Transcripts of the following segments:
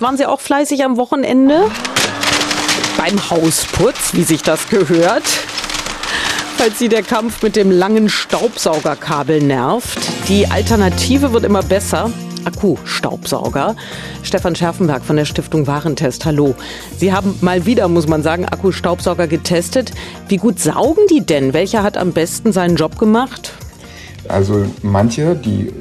Waren Sie auch fleißig am Wochenende? Beim Hausputz, wie sich das gehört. Falls Sie der Kampf mit dem langen Staubsaugerkabel nervt. Die Alternative wird immer besser. Akkustaubsauger. Stefan Scherfenberg von der Stiftung Warentest. Hallo. Sie haben mal wieder, muss man sagen, Akkustaubsauger getestet. Wie gut saugen die denn? Welcher hat am besten seinen Job gemacht? Also manche, die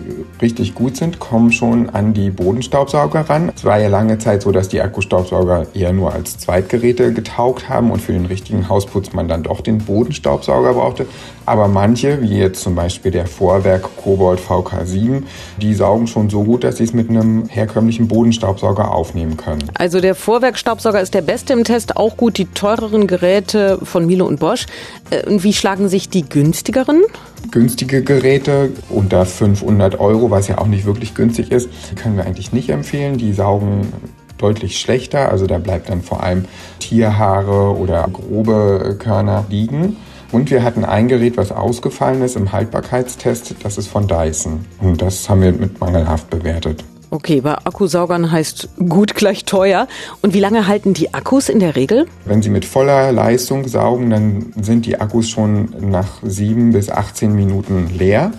richtig gut sind, kommen schon an die Bodenstaubsauger ran. Es war ja lange Zeit so, dass die Akkustaubsauger eher nur als Zweitgeräte getaugt haben und für den richtigen Hausputz man dann doch den Bodenstaubsauger brauchte. Aber manche, wie jetzt zum Beispiel der Vorwerk Kobold VK7, die saugen schon so gut, dass sie es mit einem herkömmlichen Bodenstaubsauger aufnehmen können. Also der Vorwerk-Staubsauger ist der beste im Test, auch gut die teureren Geräte von Miele und Bosch. Äh, wie schlagen sich die günstigeren? Günstige Geräte unter 500 Euro, was ja auch nicht wirklich günstig ist, können wir eigentlich nicht empfehlen. Die saugen deutlich schlechter, also da bleibt dann vor allem Tierhaare oder grobe Körner liegen. Und wir hatten ein Gerät, was ausgefallen ist im Haltbarkeitstest, das ist von Dyson. Und das haben wir mit mangelhaft bewertet. Okay, bei Akkusaugern heißt gut gleich teuer. Und wie lange halten die Akkus in der Regel? Wenn Sie mit voller Leistung saugen, dann sind die Akkus schon nach sieben bis 18 Minuten leer.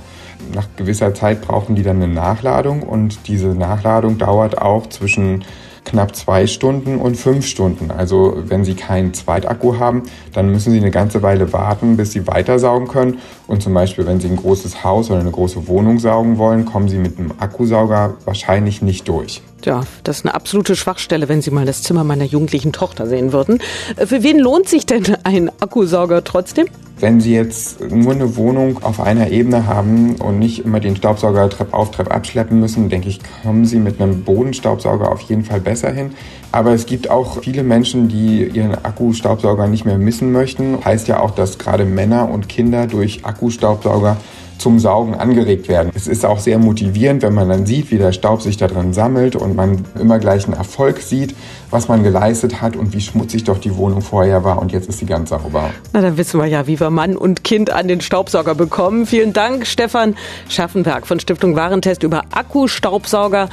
Nach gewisser Zeit brauchen die dann eine Nachladung und diese Nachladung dauert auch zwischen knapp zwei Stunden und fünf Stunden. Also wenn Sie keinen Zweitakku haben, dann müssen Sie eine ganze Weile warten, bis Sie weitersaugen können. Und zum Beispiel, wenn Sie ein großes Haus oder eine große Wohnung saugen wollen, kommen Sie mit einem Akkusauger wahrscheinlich nicht durch. Ja, das ist eine absolute Schwachstelle, wenn Sie mal das Zimmer meiner jugendlichen Tochter sehen würden. Für wen lohnt sich denn ein Akkusauger trotzdem? Wenn Sie jetzt nur eine Wohnung auf einer Ebene haben und nicht immer den Staubsauger Trepp auf, Trepp abschleppen müssen, denke ich, kommen Sie mit einem Bodenstaubsauger auf jeden Fall besser hin. Aber es gibt auch viele Menschen, die ihren Akkustaubsauger nicht mehr missen möchten. Heißt ja auch, dass gerade Männer und Kinder durch Akkustaubsauger zum Saugen angeregt werden. Es ist auch sehr motivierend, wenn man dann sieht, wie der Staub sich da drin sammelt und man immer gleich einen Erfolg sieht, was man geleistet hat und wie schmutzig doch die Wohnung vorher war und jetzt ist sie ganz sauber. Na, dann wissen wir ja, wie wir Mann und Kind an den Staubsauger bekommen. Vielen Dank, Stefan Schaffenberg von Stiftung Warentest über Akkustaubsauger.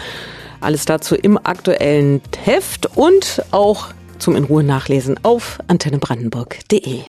Alles dazu im aktuellen Heft und auch zum in Ruhe nachlesen auf antennebrandenburg.de.